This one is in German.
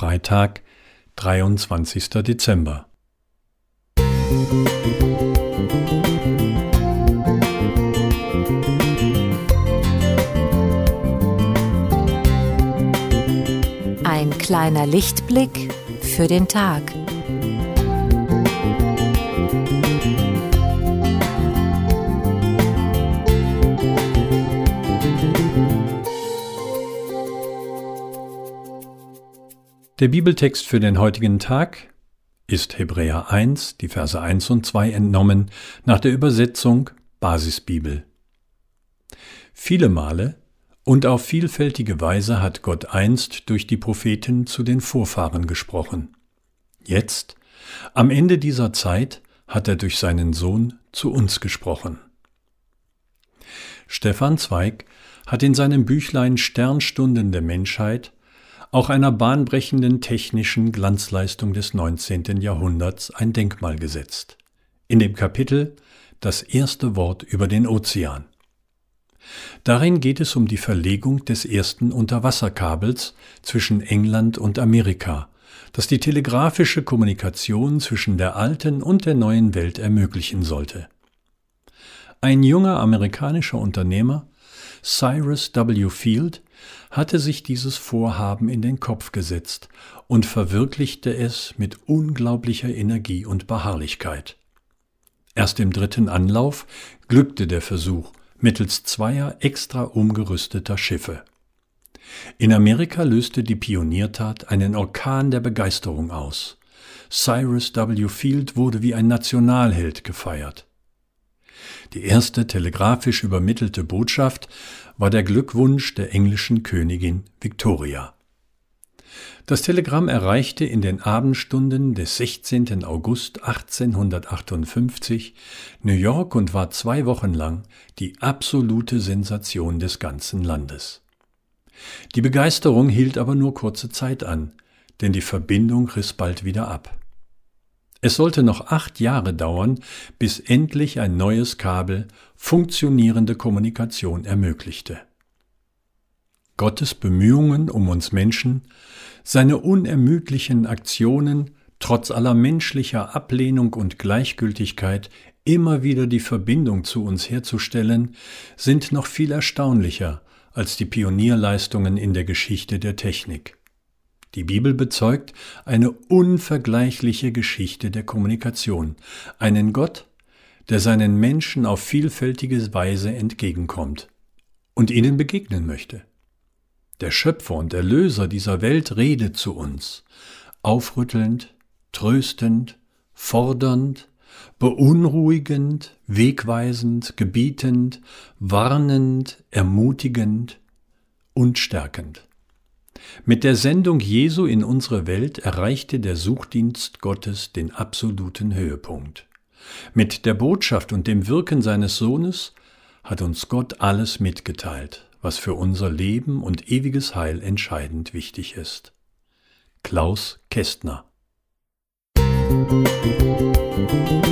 Freitag, 23. Dezember. Ein kleiner Lichtblick für den Tag. Der Bibeltext für den heutigen Tag ist Hebräer 1, die Verse 1 und 2 entnommen nach der Übersetzung Basisbibel. Viele Male und auf vielfältige Weise hat Gott einst durch die Propheten zu den Vorfahren gesprochen. Jetzt, am Ende dieser Zeit, hat er durch seinen Sohn zu uns gesprochen. Stefan Zweig hat in seinem Büchlein Sternstunden der Menschheit auch einer bahnbrechenden technischen Glanzleistung des 19. Jahrhunderts ein Denkmal gesetzt. In dem Kapitel Das erste Wort über den Ozean. Darin geht es um die Verlegung des ersten Unterwasserkabels zwischen England und Amerika, das die telegrafische Kommunikation zwischen der alten und der neuen Welt ermöglichen sollte. Ein junger amerikanischer Unternehmer, Cyrus W. Field, hatte sich dieses Vorhaben in den Kopf gesetzt und verwirklichte es mit unglaublicher Energie und Beharrlichkeit. Erst im dritten Anlauf glückte der Versuch mittels zweier extra umgerüsteter Schiffe. In Amerika löste die Pioniertat einen Orkan der Begeisterung aus. Cyrus W. Field wurde wie ein Nationalheld gefeiert. Die erste telegrafisch übermittelte Botschaft war der Glückwunsch der englischen Königin Victoria. Das Telegramm erreichte in den Abendstunden des 16. August 1858 New York und war zwei Wochen lang die absolute Sensation des ganzen Landes. Die Begeisterung hielt aber nur kurze Zeit an, denn die Verbindung riss bald wieder ab. Es sollte noch acht Jahre dauern, bis endlich ein neues Kabel funktionierende Kommunikation ermöglichte. Gottes Bemühungen um uns Menschen, seine unermüdlichen Aktionen, trotz aller menschlicher Ablehnung und Gleichgültigkeit immer wieder die Verbindung zu uns herzustellen, sind noch viel erstaunlicher als die Pionierleistungen in der Geschichte der Technik. Die Bibel bezeugt eine unvergleichliche Geschichte der Kommunikation, einen Gott, der seinen Menschen auf vielfältige Weise entgegenkommt und ihnen begegnen möchte. Der Schöpfer und Erlöser dieser Welt redet zu uns, aufrüttelnd, tröstend, fordernd, beunruhigend, wegweisend, gebietend, warnend, ermutigend und stärkend. Mit der Sendung Jesu in unsere Welt erreichte der Suchdienst Gottes den absoluten Höhepunkt. Mit der Botschaft und dem Wirken seines Sohnes hat uns Gott alles mitgeteilt, was für unser Leben und ewiges Heil entscheidend wichtig ist. Klaus Kästner Musik